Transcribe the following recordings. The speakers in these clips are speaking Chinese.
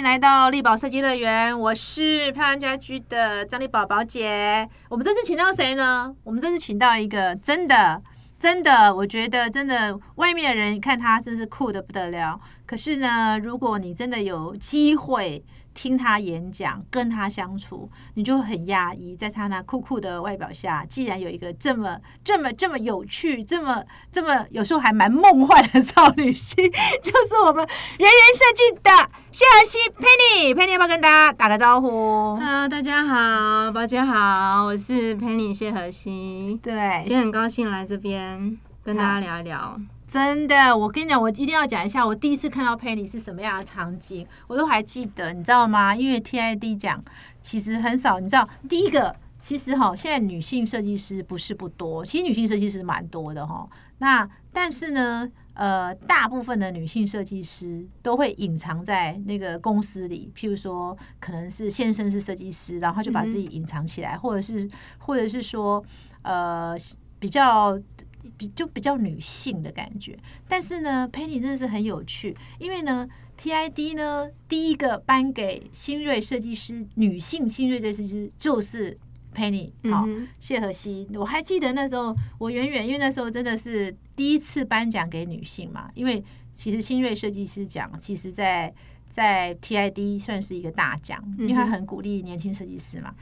迎来到力宝设计乐园，我是漂亮家居的张丽宝宝姐。我们这次请到谁呢？我们这次请到一个真的。真的，我觉得真的，外面的人看他真是酷的不得了。可是呢，如果你真的有机会听他演讲、跟他相处，你就很压抑，在他那酷酷的外表下，既然有一个这么、这么、这么有趣、这么、这么有时候还蛮梦幻的少女心，就是我们人人设计的。谢和西 Penny，Penny 要不要跟大家打个招呼？Hello，大家好，宝姐好，我是 Penny 谢和西。对，今天很高兴来这边跟大家聊一聊。真的，我跟你讲，我一定要讲一下，我第一次看到 Penny 是什么样的场景，我都还记得，你知道吗？因为 TID 奖其实很少，你知道，第一个其实哈，现在女性设计师不是不多，其实女性设计师蛮多的哈。那但是呢？呃，大部分的女性设计师都会隐藏在那个公司里，譬如说，可能是先生是设计师，然后就把自己隐藏起来，或者是，或者是说，呃，比较比就比较女性的感觉。但是呢，Penny 真的是很有趣，因为呢，TID 呢第一个颁给新锐设计师女性新锐设计师就是。Penny，好，谢和西，我还记得那时候，我远远，因为那时候真的是第一次颁奖给女性嘛，因为其实新锐设计师奖，其实在在 TID 算是一个大奖，因为他很鼓励年轻设计师嘛。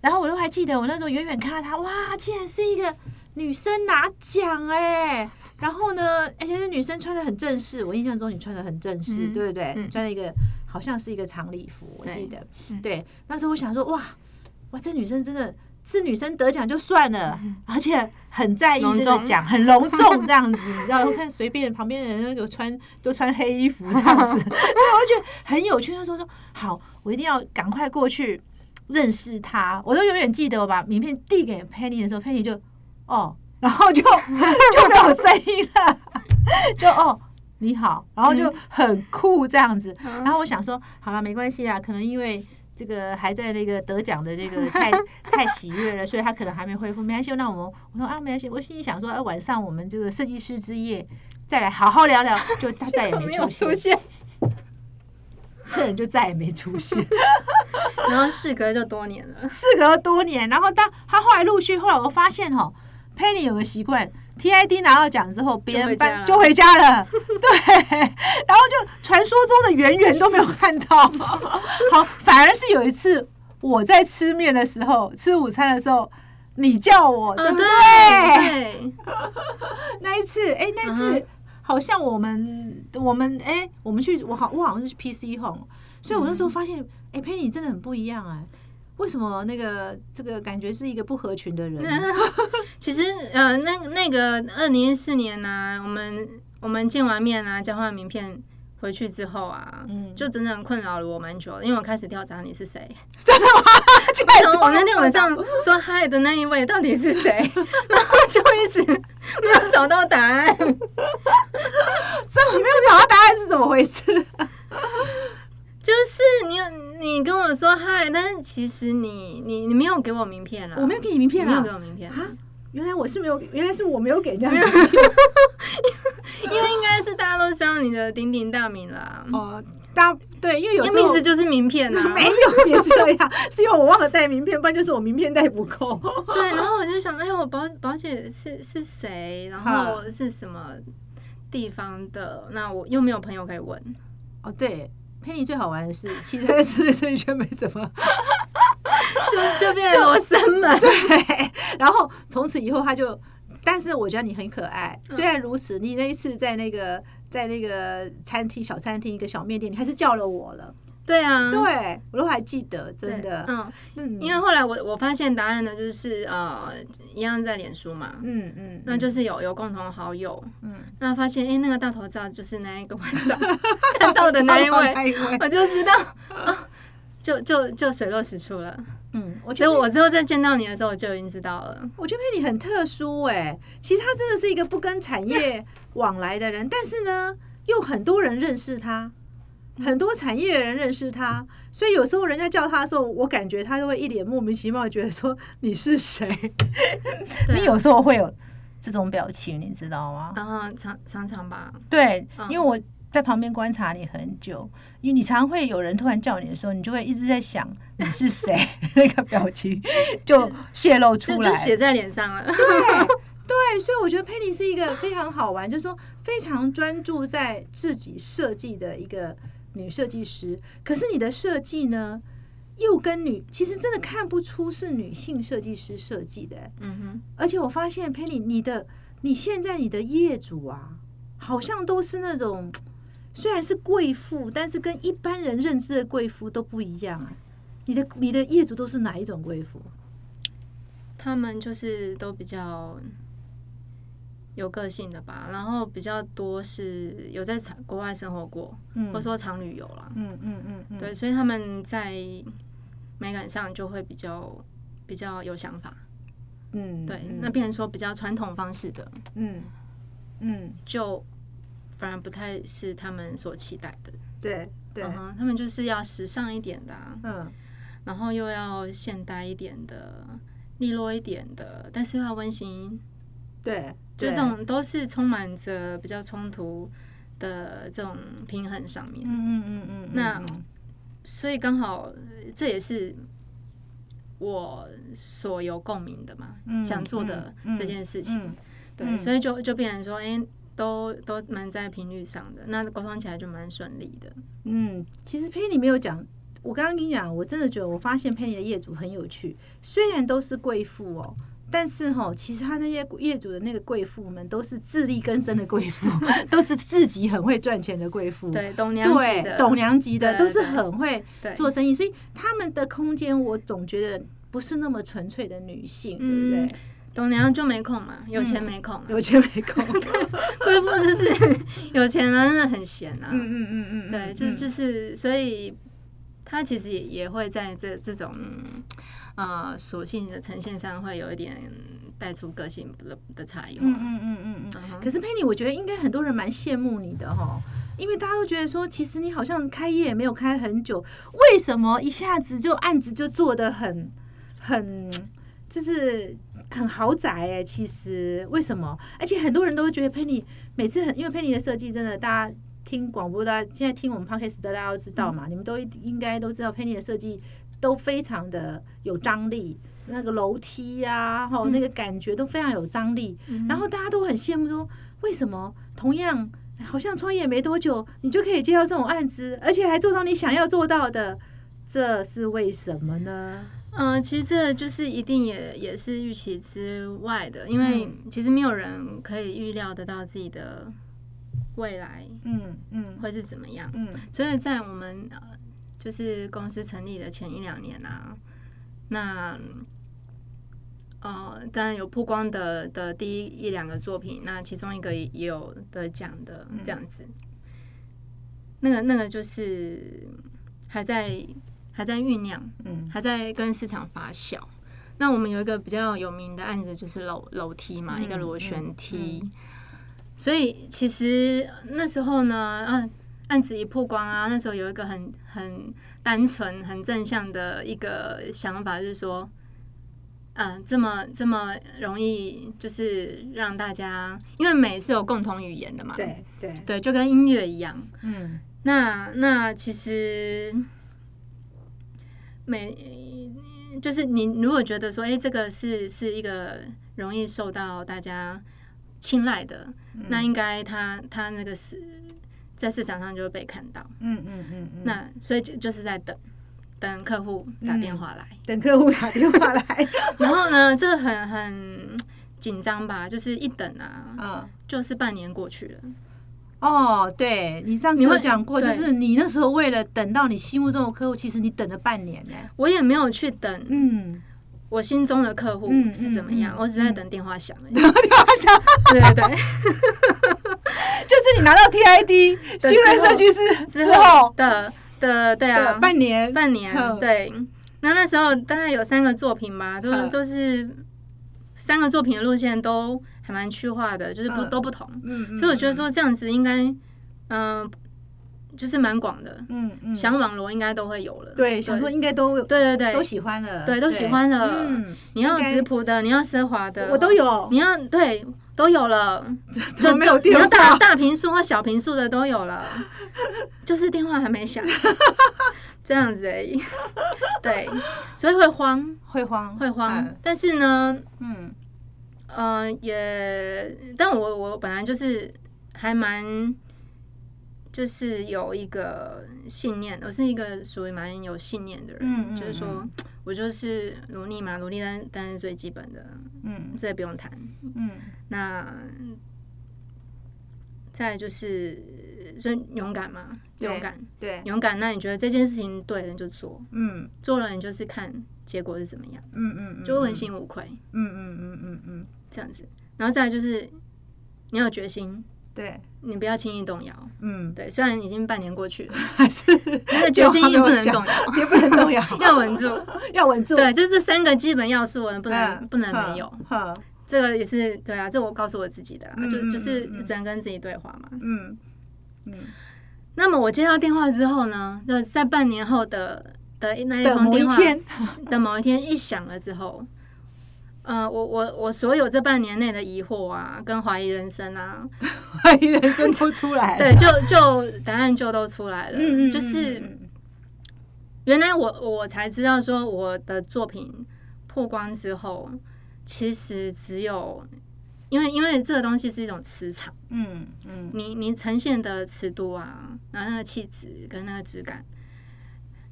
然后我都还记得，我那时候远远看到他，哇，竟然是一个女生拿奖哎！然后呢，而且是女生穿的很正式，我印象中你穿的很正式，对不对？穿了一个好像是一个长礼服，我记得。对，那时候我想说，哇。哇，这女生真的是女生得奖就算了，而且很在意这个奖，很隆重这样子。你知道，我看 随便旁边的人都穿都穿黑衣服这样子，对，我觉得很有趣。他说说好，我一定要赶快过去认识他。我都永远记得，我把名片递给 Penny 的时候，Penny 就哦，然后就就没有声音了，就哦你好，然后就很酷这样子。然后我想说，好了，没关系啊，可能因为。这个还在那个得奖的这个太 太喜悦了，所以他可能还没恢复。没关系，那我们我说啊，没关系。我心里想说，哎，晚上我们这个设计师之夜再来好好聊聊。就他 再也没出现，这人就再也没出现。然后事隔就多年了，事隔多年。然后他他后来陆续，后来我发现哈，Penny 有个习惯。TID 拿到奖之后，别人班就回家了，对，然后就传说中的圆圆都没有看到。好，反而是有一次我在吃面的时候，吃午餐的时候，你叫我，对不对？那一次，哎，那一次好像我们我们哎，我们去我好我好像是去 PC Home，所以我那时候发现，哎，佩妮真的很不一样哎。为什么那个这个感觉是一个不合群的人？其实呃，那那个二零一四年呢，我们我们见完面啊，交换名片回去之后啊，嗯，就整整困扰了我蛮久，因为我开始调查你是谁，真的吗？从我那天晚上说嗨的那一位到底是谁，然后就一直没有找到答案，这么没有找到答案是怎么回事？就是你。你跟我说嗨，但是其实你你你没有给我名片了，我没有给你名片了，没有给我名片啊？原来我是没有，原来是我没有给人家名片，因为应该是大家都知道你的鼎鼎大名啦哦。大对，因为有名字就是名片啊，没有别这样，是因为我忘了带名片，不然就是我名片带不够。对，然后我就想，哎，我宝宝姐是是谁？然后是什么地方的？那我又没有朋友可以问。哦，对。佩妮最好玩的是，其实在这这一圈没什么，就就变成罗生门。对，然后从此以后他就，但是我觉得你很可爱。虽然如此，你那一次在那个在那个餐厅小餐厅一个小面店，你还是叫了我了。对啊，对我都还记得，真的。嗯，因为后来我我发现答案呢，就是呃，一样在脸书嘛。嗯嗯，那就是有有共同好友。嗯，那发现哎，那个大头照就是那一个晚上 看到的那一位，我就知道啊，就就就水落石出了。嗯，所以我之后再见到你的时候，我就已经知道了。我觉得你很特殊哎，其实他真的是一个不跟产业往来的人，但是呢，又很多人认识他。很多产业的人认识他，所以有时候人家叫他的时候，我感觉他都会一脸莫名其妙，觉得说你是谁？你有时候会有这种表情，你知道吗？然后常常常吧。对，因为我在旁边观察你很久，因为你常会有人突然叫你的时候，你就会一直在想你是谁，那个表情就泄露出来，就写在脸上了。对对，所以我觉得佩妮是一个非常好玩，就是说非常专注在自己设计的一个女设计师。可是你的设计呢，又跟女其实真的看不出是女性设计师设计的。嗯哼，而且我发现佩妮，你的你现在你的业主啊，好像都是那种。虽然是贵妇，但是跟一般人认知的贵妇都不一样啊！你的你的业主都是哪一种贵妇？他们就是都比较有个性的吧，然后比较多是有在国外生活过，或者说常旅游了。嗯嗯嗯，对，所以他们在美感上就会比较比较有想法。嗯，对，那变成说比较传统方式的，嗯嗯，就。反而不太是他们所期待的，对对，他们就是要时尚一点的，嗯，然后又要现代一点的，利落一点的，但是又要温馨，对，就这种都是充满着比较冲突的这种平衡上面，嗯嗯嗯嗯，那所以刚好这也是我所有共鸣的嘛，想做的这件事情，对，所以就就变成说，哎。都都蛮在频率上的，那沟通起来就蛮顺利的。嗯，其实佩妮没有讲，我刚刚跟你讲，我真的觉得我发现佩妮的业主很有趣，虽然都是贵妇哦，但是哈，其实他那些业主的那个贵妇们都是自力更生的贵妇，都是自己很会赚钱的贵妇，对，董娘级的，董娘级的，都是很会做生意，所以他们的空间，我总觉得不是那么纯粹的女性，对不对？董娘就没空嘛，有钱没空，有钱没空。贵妇就是有钱人，真的很闲啊。嗯嗯嗯嗯，对，就就是，所以他其实也也会在这这种呃属性的呈现上，会有一点带出个性的的差异。嗯嗯嗯嗯嗯。可是佩妮，我觉得应该很多人蛮羡慕你的哈，因为大家都觉得说，其实你好像开业没有开很久，为什么一下子就案子就做的很很就是。很豪宅哎，其实为什么？而且很多人都会觉得佩妮每次很，因为佩妮的设计真的，大家听广播，大家现在听我们 podcast 的大家都知道嘛，你们都应该都知道佩妮的设计都非常的有张力，那个楼梯呀，哈，那个感觉都非常有张力。然后大家都很羡慕说，为什么同样好像创业没多久，你就可以接到这种案子，而且还做到你想要做到的，这是为什么呢？嗯，其实这就是一定也也是预期之外的，因为其实没有人可以预料得到自己的未来，嗯嗯，会是怎么样，嗯，所以在我们呃就是公司成立的前一两年啊，那呃当然有曝光的的第一一两个作品，那其中一个也有得奖的这样子，那个那个就是还在。还在酝酿，嗯，还在跟市场发酵。那我们有一个比较有名的案子，就是楼楼梯嘛，一个螺旋梯。所以其实那时候呢，啊，案子一曝光啊，那时候有一个很很单纯、很正向的一个想法，就是说，嗯，这么这么容易，就是让大家，因为美是有共同语言的嘛，对对对，就跟音乐一样，嗯，那那其实。美就是你如果觉得说，哎，这个是是一个容易受到大家青睐的，那应该他他那个是在市场上就会被看到。嗯嗯嗯嗯。那所以就就是在等等客户打电话来，等客户打电话来。然后呢，这很很紧张吧？就是一等啊，嗯，就是半年过去了。哦，对你上次有讲过，就是你那时候为了等到你心目中的客户，其实你等了半年呢。我也没有去等，嗯，我心中的客户是怎么样，我只在等电话响了。电话响，对对对，就是你拿到 TID 新人设计师之后。的的对啊，半年。半年对。那那时候大概有三个作品吧，都都是三个作品的路线都。还蛮区化的，就是不都不同，所以我觉得说这样子应该，嗯，就是蛮广的，嗯嗯，想网罗应该都会有了，对，想说应该都对对对。都喜欢了，对，都喜欢了。嗯，你要直朴的，你要奢华的，我都有，你要对都有了，就没有电话，你要大大平数或小平数的都有了，就是电话还没响，这样子而已。对，所以会慌，会慌，会慌。但是呢，嗯，呃，也，但我我本来就是还蛮。就是有一个信念，我是一个属于蛮有信念的人。嗯就是说 我就是努力嘛，努力但但是最基本的，嗯，这也不用谈。嗯，那再就是就勇敢嘛，勇敢，对，勇敢。那你觉得这件事情对了，你就做。嗯，做了你就是看结果是怎么样。嗯嗯，就问心无愧。嗯嗯嗯嗯嗯，这样子。然后再就是你要决心。对你不要轻易动摇，嗯，对，虽然已经半年过去了，还是那个决心 也不能动摇，也不能动摇，要稳住，要稳住。对，就是这三个基本要素，不能不能没有。这个也是对啊，这我告诉我自己的，就就是只能跟自己对话嘛。嗯嗯。那么我接到电话之后呢，就在半年后的的那一通电话的某一天一响了之后。呃，我我我所有这半年内的疑惑啊，跟怀疑人生啊，怀疑人生都出来了，对，就就答案就都出来了，嗯嗯，就是原来我我才知道说我的作品曝光之后，其实只有因为因为这个东西是一种磁场，嗯嗯，你你呈现的尺度啊，然后那个气质跟那个质感，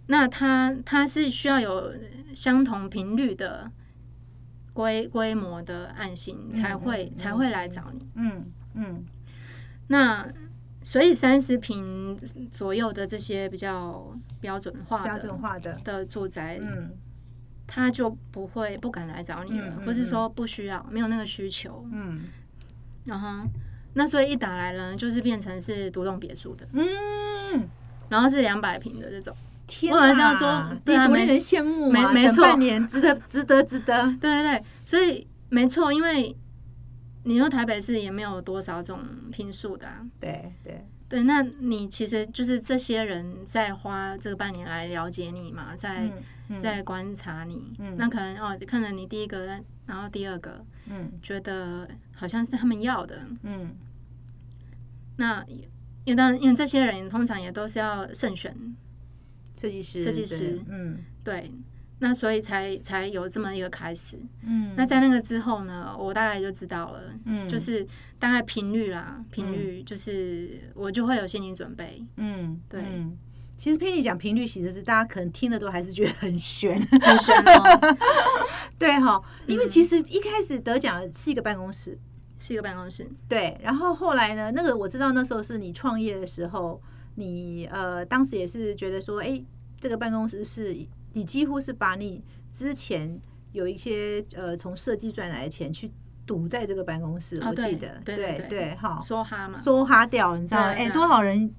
那它它是需要有相同频率的。规规模的案型才会才会来找你，嗯嗯，那所以三十平左右的这些比较标准化标准化的的住宅，嗯，他就不会不敢来找你了，或是说不需要没有那个需求，嗯，然后那所以一打来呢，就是变成是独栋别墅的，嗯，然后是两百平的这种。天啊！你多令人羡慕啊！等半年，值得，值得，值得。对对对，所以没错，因为你说台北市也没有多少种拼数的。对对对，那你其实就是这些人在花这个半年来了解你嘛，在在观察你。那可能哦，看了你第一个，然后第二个，嗯，觉得好像是他们要的，嗯。那因为当因为这些人通常也都是要慎选。设计师，设计师，嗯，对，那所以才才有这么一个开始，嗯，那在那个之后呢，我大概就知道了，嗯，就是大概频率啦，频率就是我就会有心理准备，嗯，对，其实佩妮讲频率，其实是大家可能听的都还是觉得很悬，很悬哦，对哈，因为其实一开始得奖是一个办公室，是一个办公室，对，然后后来呢，那个我知道那时候是你创业的时候。你呃，当时也是觉得说，哎，这个办公室是你几乎是把你之前有一些呃从设计赚来的钱去堵在这个办公室，我记得，对对，哈，梭哈嘛，梭哈掉，你知道，哎，多少人，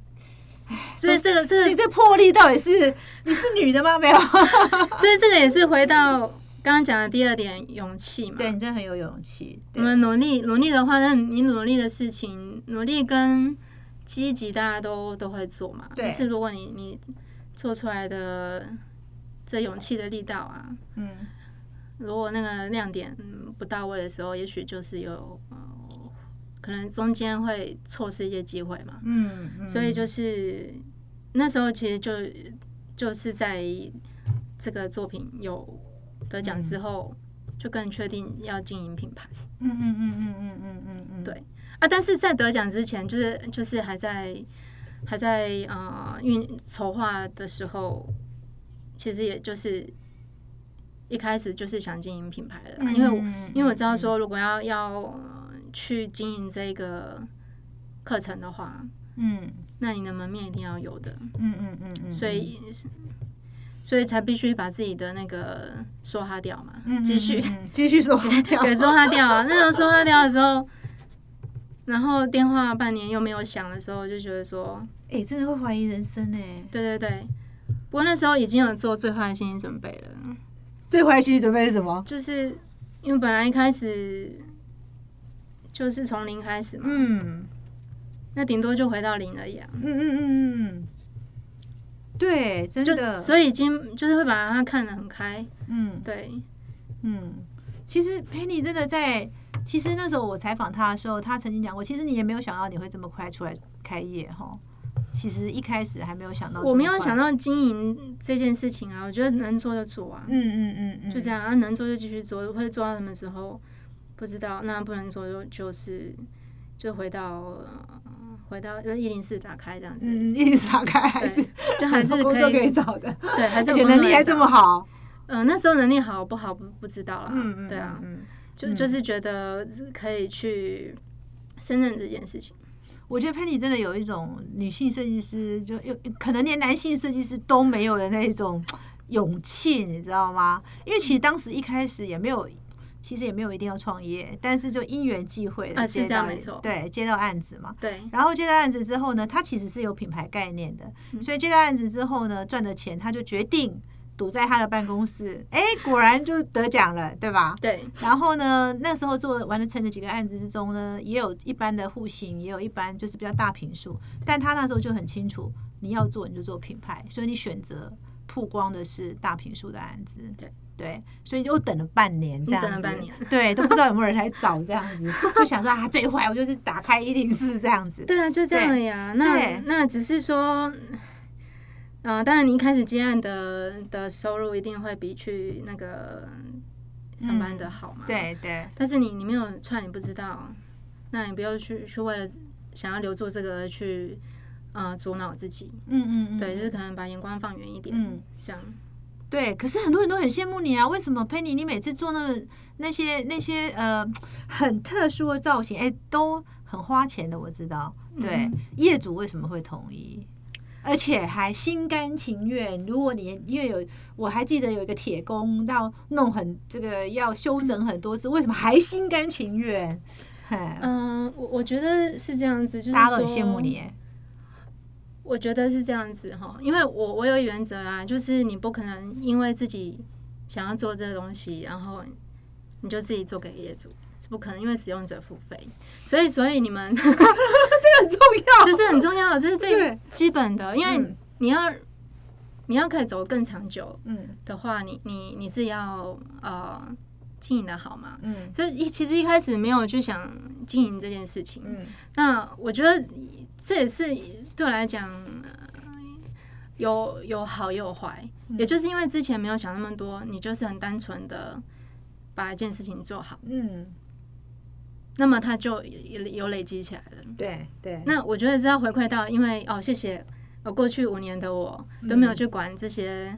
所以这个这个这魄力到底是你是女的吗？没有，所以这个也是回到刚刚讲的第二点，勇气嘛，对你真的很有勇气。我们努力努力的话，那你努力的事情，努力跟。积极大家都都会做嘛，但是如果你你做出来的这勇气的力道啊，嗯，如果那个亮点不到位的时候，也许就是有呃，可能中间会错失一些机会嘛，嗯，所以就是那时候其实就就是在这个作品有得奖之后，就更确定要经营品牌，嗯嗯嗯嗯嗯嗯嗯嗯，对。啊！但是在得奖之前，就是就是还在还在呃运筹划的时候，其实也就是一开始就是想经营品牌的，因为因为我知道说，如果要要去经营这个课程的话，嗯，那你的门面一定要有的，嗯嗯嗯嗯，所以所以才必须把自己的那个说哈掉嘛，继续继续说哈 掉，对，说哈掉啊，那种说哈掉的时候。然后电话半年又没有响的时候，就觉得说，哎，真的会怀疑人生呢。对对对，不过那时候已经有做最坏的心理准备了。最坏的心理准备是什么？就是因为本来一开始就是从零开始嘛，嗯，那顶多就回到零而已啊。嗯嗯嗯嗯，对，真的，所以已经就是会把它看得很开。嗯，对，嗯，其实 Penny 真的在，其实那时候我采访他的时候，他曾经讲过，其实你也没有想到你会这么快出来开业哈。其实一开始还没有想到，我没有想到经营这件事情啊，我觉得能做就做啊，嗯嗯嗯，就这样啊，能做就继续做，会做到什么时候不知道，那不能做就就是就回到回到就一零四打开这样子，一零四打开还是就还是可以找的，对，还是能力还这么好，嗯，那时候能力好不好不不知道啦，嗯嗯，对啊，嗯就就是觉得可以去胜任这件事情。我觉得 Penny 真的有一种女性设计师，就有可能连男性设计师都没有的那种勇气，你知道吗？因为其实当时一开始也没有，其实也没有一定要创业，但是就因缘际会的接到，对，接到案子嘛，对。然后接到案子之后呢，他其实是有品牌概念的，所以接到案子之后呢，赚的钱他就决定。堵在他的办公室，哎，果然就得奖了，对吧？对。然后呢，那时候做完了成的几个案子之中呢，也有一般的户型，也有一般就是比较大平数。但他那时候就很清楚，你要做你就做品牌，所以你选择曝光的是大平数的案子。对对，所以就等了半年这样子。等了半年。对，都不知道有没有人来找这样子，就想说啊，最坏我就是打开一定是这样子。对啊，就这样呀。那那只是说。啊，当然，你一开始接案的的收入一定会比去那个上班的好嘛？对对。但是你你没有串，你不知道，那你不要去去为了想要留住这个去呃阻挠自己。嗯嗯嗯。对，就是可能把眼光放远一点。嗯，这样。对，可是很多人都很羡慕你啊！为什么佩妮？你每次做那个那些那些呃很特殊的造型，哎，都很花钱的。我知道，对业主为什么会同意？而且还心甘情愿。如果你因为有，我还记得有一个铁工要弄很这个要修整很多次，为什么还心甘情愿？嗯，我我觉得是这样子，就是大家都很羡慕你。我觉得是这样子哈，因为我我有原则啊，就是你不可能因为自己想要做这个东西，然后你就自己做给业主。不可能，因为使用者付费，所以所以你们 这个很重要，这是很重要的，这是最基本的。因为你要你要可以走更长久，嗯。的话，你你你自己要呃经营的好嘛，嗯，所以一其实一开始没有去想经营这件事情，嗯，那我觉得这也是对我来讲有有好也有坏，也就是因为之前没有想那么多，你就是很单纯的把一件事情做好，嗯。那么他就有累积起来了。对对。那我觉得是要回馈到，因为哦，谢谢，呃，过去五年的我都没有去管这些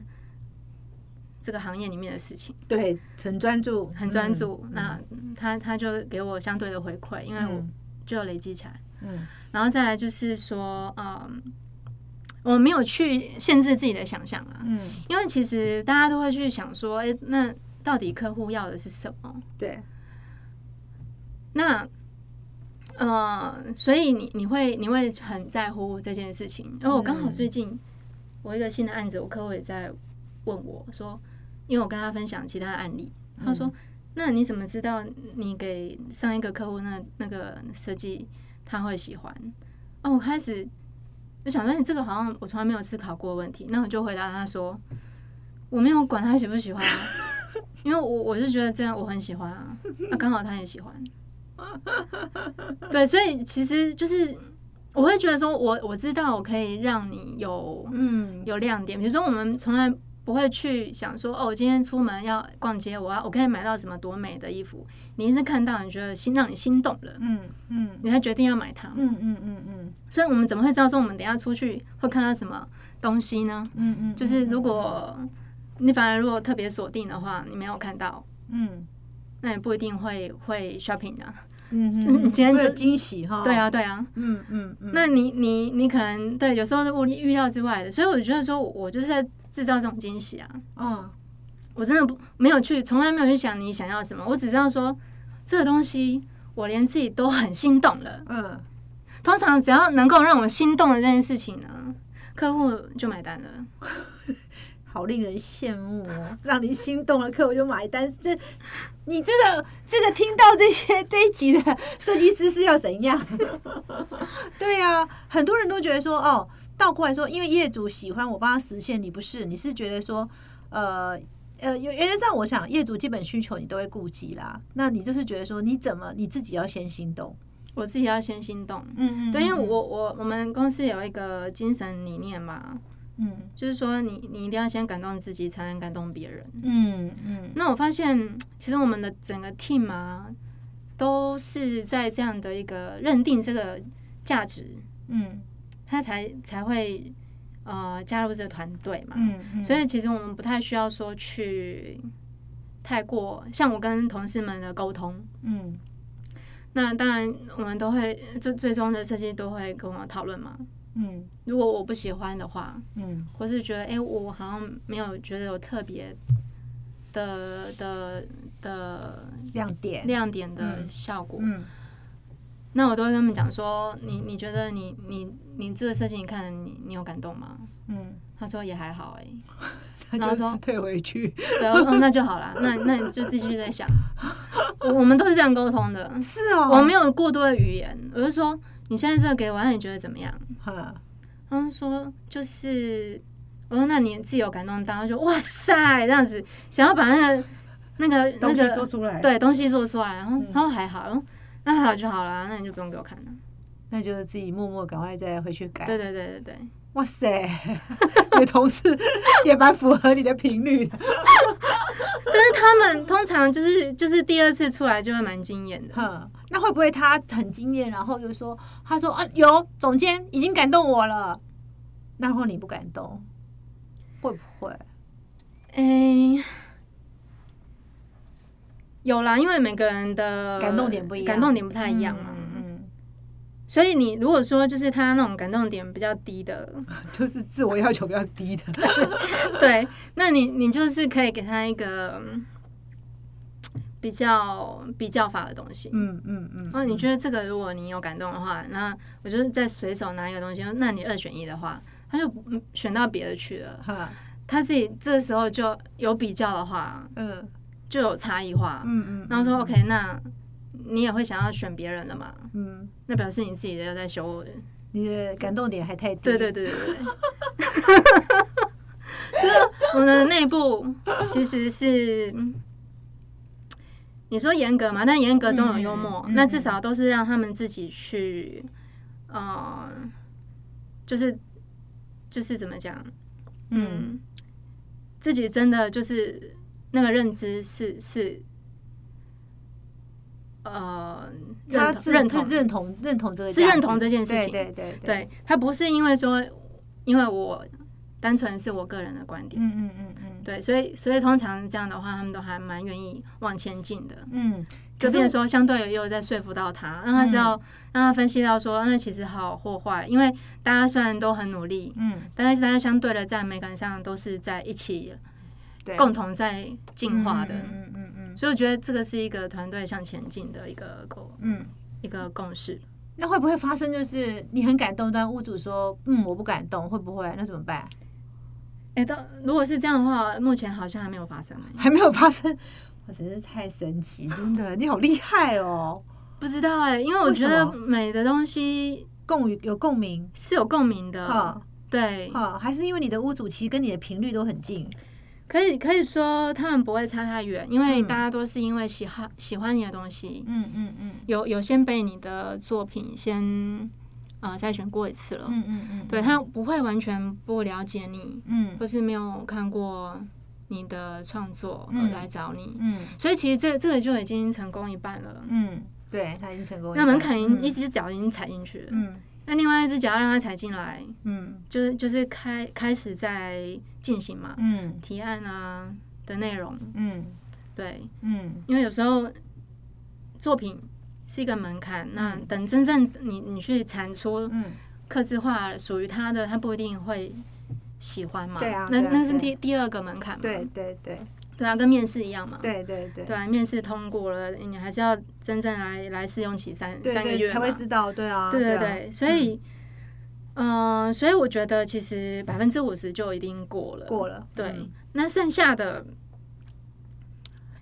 这个行业里面的事情。对，很专注，很专注。那他他就给我相对的回馈，因为我就累积起来。嗯。然后再来就是说，嗯，我没有去限制自己的想象啊。嗯。因为其实大家都会去想说，哎，那到底客户要的是什么？对。那，呃，所以你你会你会很在乎这件事情。因为我刚好最近我一个新的案子，我客户也在问我说，因为我跟他分享其他的案例，他说：“那你怎么知道你给上一个客户那那个设计他会喜欢？”哦，我开始我想说，你这个好像我从来没有思考过问题。那我就回答他说：“我没有管他喜不喜欢，因为我我是觉得这样我很喜欢啊，那刚好他也喜欢。” 对，所以其实就是我会觉得说，我我知道我可以让你有嗯有亮点。比如说，我们从来不会去想说，哦，我今天出门要逛街，我要我可以买到什么多美的衣服。你一是看到，你觉得心让你心动了，嗯嗯，你才决定要买它。嗯嗯嗯嗯。所以我们怎么会知道说，我们等下出去会看到什么东西呢？嗯嗯，就是如果你反而如果特别锁定的话，你没有看到，嗯，那也不一定会会 shopping 的。嗯，你今天就惊喜哈？对啊，对啊，嗯嗯嗯。那你你你可能对，有时候是物预料之外的，所以我觉得说，我就是在制造这种惊喜啊。嗯，我真的不没有去，从来没有去想你想要什么，我只知道说这个东西，我连自己都很心动了。嗯，通常只要能够让我心动的这件事情呢，客户就买单了。好令人羡慕哦！让你心动了，客户就买单。这，你这个这个听到这些这一集的设计师是要怎样？对呀，很多人都觉得说，哦，倒过来说，因为业主喜欢我帮他实现，你不是，你是觉得说，呃呃，原原则上我想业主基本需求你都会顾及啦。那你就是觉得说，你怎么你自己要先心动？我自己要先心动，嗯嗯，对，因为我我我们公司有一个精神理念嘛，嗯，就是说你你一定要先感动自己，才能感动别人，嗯嗯。那我发现，其实我们的整个 team 啊，都是在这样的一个认定这个价值，嗯，他才才会呃加入这个团队嘛，嗯嗯。所以其实我们不太需要说去太过像我跟同事们的沟通，嗯。那当然，我们都会，这最终的设计都会跟我讨论嘛。嗯，如果我不喜欢的话，嗯，或是觉得，哎，我好像没有觉得有特别的的的亮点，亮点的效果。嗯，那我都会跟他们讲说，你你觉得你你你这个设计，你看你你有感动吗？嗯，他说也还好，哎。然后说退回去，对，我说那就好了，那那你就继续在想，我们都是这样沟通的，是哦，我没有过多的语言，我就说你现在这个给我，那你觉得怎么样？哈，然后说就是我说那你自己有感动到，他就哇塞这样子，想要把那个那个 那个做出来，对，东西做出来，然后他说还好，那还好就好了，那你就不用给我看了，那就是自己默默赶快再回去改，对对对对对。哇塞，你同事也蛮符合你的频率的，但是他们通常就是就是第二次出来就会蛮惊艳的。哼，那会不会他很惊艳，然后就说他说啊有总监已经感动我了，然后你不感动，会不会？哎，有啦，因为每个人的感动点不一样，感动点不太一样嘛。所以你如果说就是他那种感动点比较低的，就是自我要求比较低的，对，那你你就是可以给他一个比较比较法的东西，嗯嗯嗯。哦，你觉得这个如果你有感动的话，那我就再随手拿一个东西，那你二选一的话，他就选到别的去了。哈，他自己这时候就有比较的话，嗯，就有差异化，嗯嗯，然后说 OK 那。你也会想要选别人的嘛？嗯，那表示你自己的要在修，你的感动点还太低。对对对对对。就是 我们的内部其实是，你说严格嘛？但严格中有幽默，那至少都是让他们自己去，呃，就是就是怎么讲？嗯，自己真的就是那个认知是是。呃，他认同认同认同这个是认同这件事情，对对对，他不是因为说，因为我单纯是我个人的观点，嗯嗯嗯嗯，对，所以所以通常这样的话，他们都还蛮愿意往前进的，嗯，就是说相对也有在说服到他，让他知道，让他分析到说，那其实好或坏，因为大家虽然都很努力，嗯，但是大家相对的在美感上都是在一起，共同在进化的，嗯嗯。所以我觉得这个是一个团队向前进的一个共嗯一个共识。那会不会发生就是你很感动，但屋主说嗯我不感动，会不会？那怎么办？哎，到如果是这样的话，目前好像还没有发生，还没有发生，我真是太神奇，真的，你好厉害哦！不知道哎，因为我觉得美的东西共有共鸣是有共鸣的，对，哦，还是因为你的屋主其实跟你的频率都很近。可以可以说他们不会差太远，因为大家都是因为喜好喜欢你的东西，嗯嗯嗯，有有先被你的作品先呃筛选过一次了，嗯嗯嗯，对他不会完全不了解你，嗯，或是没有看过你的创作而来找你，嗯，所以其实这这个就已经成功一半了，嗯，对他已经成功，那门槛已经一只脚已经踩进去了，嗯。那另外一只脚让他踩进来，嗯，就是就是开开始在进行嘛，嗯，提案啊的内容，嗯，对，嗯，因为有时候作品是一个门槛，那等真正你你去产出，嗯，刻字化属于他的，他不一定会喜欢嘛，对啊，那那是第第二个门槛嘛，对对对。对啊，跟面试一样嘛。对对对。对啊，面试通过了，你还是要真正来来试用期三三个月才会知道。对啊。对对对，所以，嗯，所以我觉得其实百分之五十就一定过了。过了。对，那剩下的，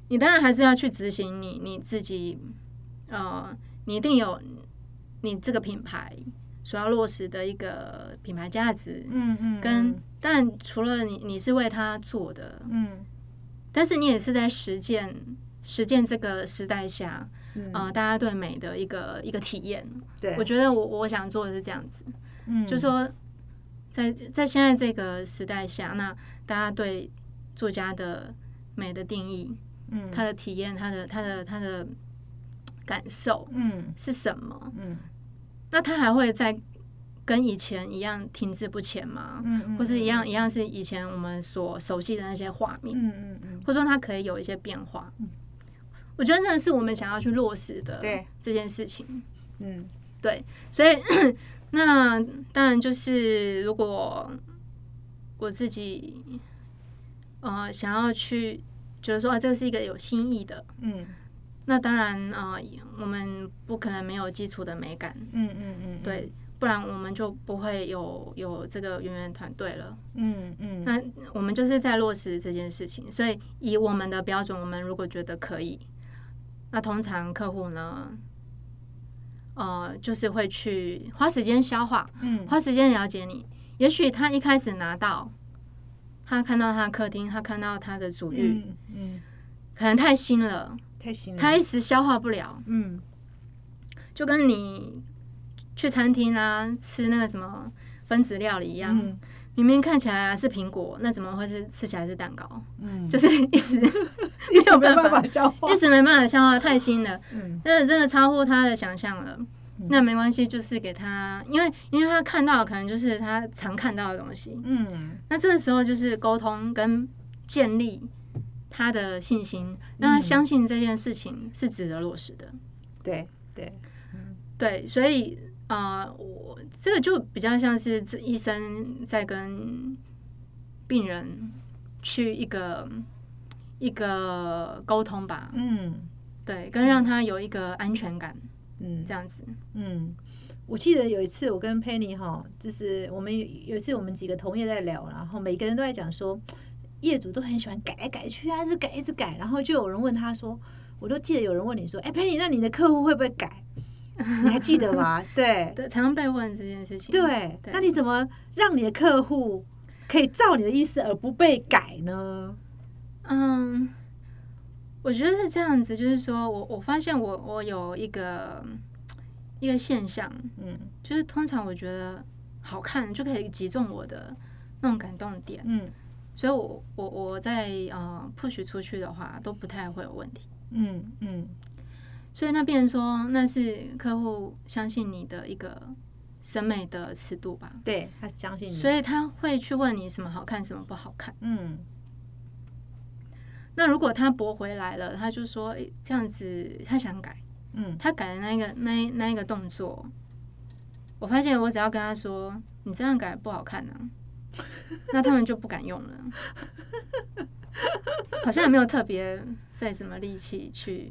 你当然还是要去执行你你自己，呃，你一定有你这个品牌所要落实的一个品牌价值，嗯嗯，跟但除了你你是为他做的，嗯，但是你也是在实践实践这个时代下，呃，大家对美的一个一个体验。对，我觉得我我想做的是这样子，嗯，就说在在现在这个时代下，那大家对作家的美的定义，嗯，他的体验，他的他的他的感受，嗯，是什么？嗯。那他还会再跟以前一样停滞不前吗？嗯或是一样一样是以前我们所熟悉的那些画面？嗯嗯嗯。或者说他可以有一些变化？嗯。我觉得真的是我们想要去落实的这件事情。嗯，对。所以 那当然就是如果我自己呃想要去觉得说啊，这是一个有新意的，嗯。那当然啊，我们不可能没有基础的美感，嗯嗯嗯，对，不然我们就不会有有这个圆圆团队了，嗯嗯。那我们就是在落实这件事情，所以以我们的标准，我们如果觉得可以，那通常客户呢，呃，就是会去花时间消化，嗯，花时间了解你。也许他一开始拿到，他看到他的客厅，他看到他的主浴，嗯，可能太新了。太新了，他一时消化不了。嗯，就跟你去餐厅啊吃那个什么分子料理一样，明明看起来是苹果，那怎么会是吃起来是蛋糕？嗯，就是一时 没有办法消化，一时没办法消化，太新了。嗯，真的真的超乎他的想象了。那没关系，就是给他，因为因为他看到可能就是他常看到的东西。嗯，那这个时候就是沟通跟建立。他的信心，让他相信这件事情是值得落实的。对对，对，所以啊，我这个就比较像是这医生在跟病人去一个一个沟通吧。嗯，对，跟让他有一个安全感。嗯，这样子。嗯，我记得有一次我跟 Penny 哈，就是我们有一次我们几个同业在聊，然后每个人都在讲说。业主都很喜欢改来改去啊，一直改一直改，然后就有人问他说：“我都记得有人问你说，哎，佩妮，那你的客户会不会改？你还记得吗？”对，对，常常被问这件事情。对，那你怎么让你的客户可以照你的意思而不被改呢？嗯，我觉得是这样子，就是说我我发现我我有一个一个现象，嗯，就是通常我觉得好看就可以击中我的那种感动点，嗯。所以，我我我在呃 push 出去的话，都不太会有问题。嗯嗯。所以那变成说，那是客户相信你的一个审美的尺度吧？对，他相信你，所以他会去问你什么好看，什么不好看。嗯。那如果他驳回来了，他就说这样子，他想改。嗯。他改的那个那那一个动作，我发现我只要跟他说，你这样改不好看呢。那他们就不敢用了，好像也没有特别费什么力气去。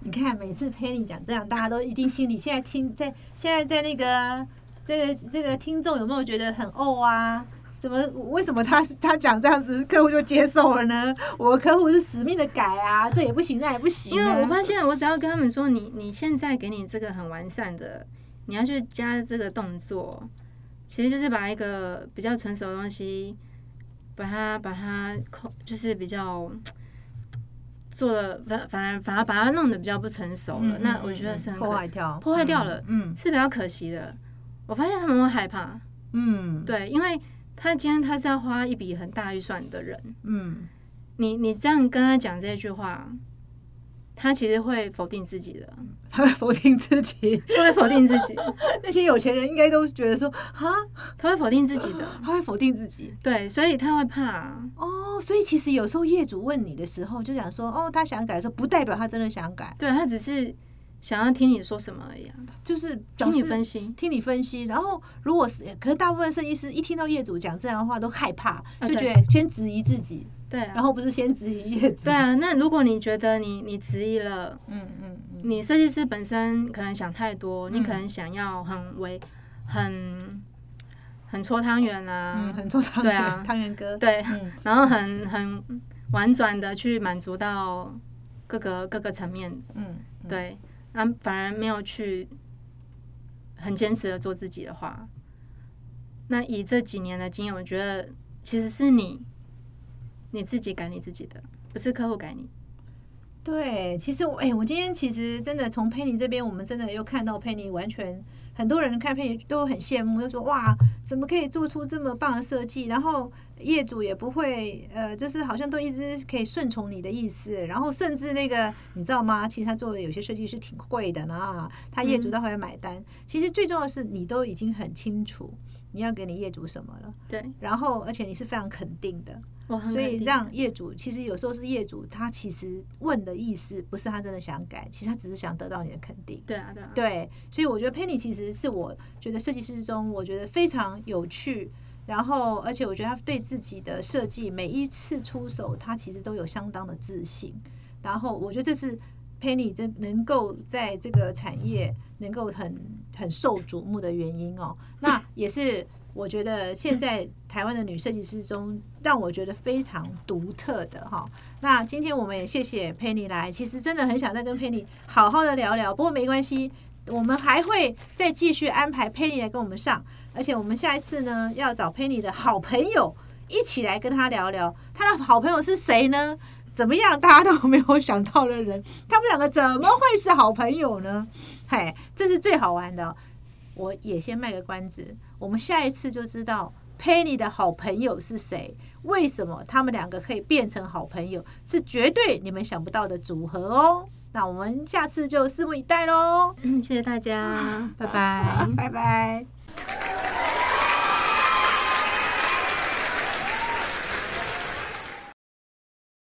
你看，每次陪你讲这样，大家都一定心里现在听在现在在那个这个这个听众有没有觉得很哦啊？怎么为什么他他讲这样子，客户就接受了呢？我客户是死命的改啊，这也不行，那也不行。因为我发现，我只要跟他们说，你你现在给你这个很完善的，你要去加这个动作。其实就是把一个比较成熟的东西，把它把它控，就是比较做了反反而反而把它弄得比较不成熟了。那我觉得是破坏掉，破坏掉了，嗯，是比较可惜的。我发现他们会害怕，嗯，对，因为他今天他是要花一笔很大预算的人，嗯，你你这样跟他讲这句话。他其实会否定自己的，他会否定自己，他会否定自己。那些有钱人应该都觉得说，啊，他会否定自己的，他会否定自己。对，所以他会怕。哦，所以其实有时候业主问你的时候，就想说，哦，他想改的时候，不代表他真的想改。对他只是想要听你说什么而已，就是听你分析，听你分析。然后，如果是，可是大部分设计师一听到业主讲这样的话，都害怕，就觉得先质疑自己。对，然后不是先质疑业主。对啊，那如果你觉得你你质疑了，嗯嗯，你设计师本身可能想太多，你可能想要很为很很搓汤圆啊，很搓汤圆，对啊，汤圆哥，对，然后很很婉转的去满足到各个各个层面，嗯，对，那反而没有去很坚持的做自己的话，那以这几年的经验，我觉得其实是你你自己改你自己的，不是客户改你。对，其实我哎，我今天其实真的从佩妮这边，我们真的又看到佩妮完全。很多人看佩妮都很羡慕，就说哇，怎么可以做出这么棒的设计？然后业主也不会，呃，就是好像都一直可以顺从你的意思。然后甚至那个，你知道吗？其实他做的有些设计是挺贵的呢，他业主都还会买单。其实最重要的是，你都已经很清楚你要给你业主什么了。对。然后，而且你是非常肯定的。所以让业主，其实有时候是业主，他其实问的意思不是他真的想改，其实他只是想得到你的肯定。对啊，对啊。对，所以我觉得 Penny 其实是我觉得设计师中，我觉得非常有趣。然后，而且我觉得他对自己的设计每一次出手，他其实都有相当的自信。然后，我觉得这是 Penny 这能够在这个产业能够很很受瞩目的原因哦。那也是。我觉得现在台湾的女设计师中，让我觉得非常独特的哈。那今天我们也谢谢佩妮来，其实真的很想再跟佩妮好好的聊聊，不过没关系，我们还会再继续安排佩妮来跟我们上，而且我们下一次呢要找佩妮的好朋友一起来跟他聊聊，他的好朋友是谁呢？怎么样？大家都没有想到的人，他们两个怎么会是好朋友呢？嘿，这是最好玩的。我也先卖个关子，我们下一次就知道 Penny 的好朋友是谁，为什么他们两个可以变成好朋友，是绝对你们想不到的组合哦。那我们下次就拭目以待喽。嗯，谢谢大家，拜拜，拜拜。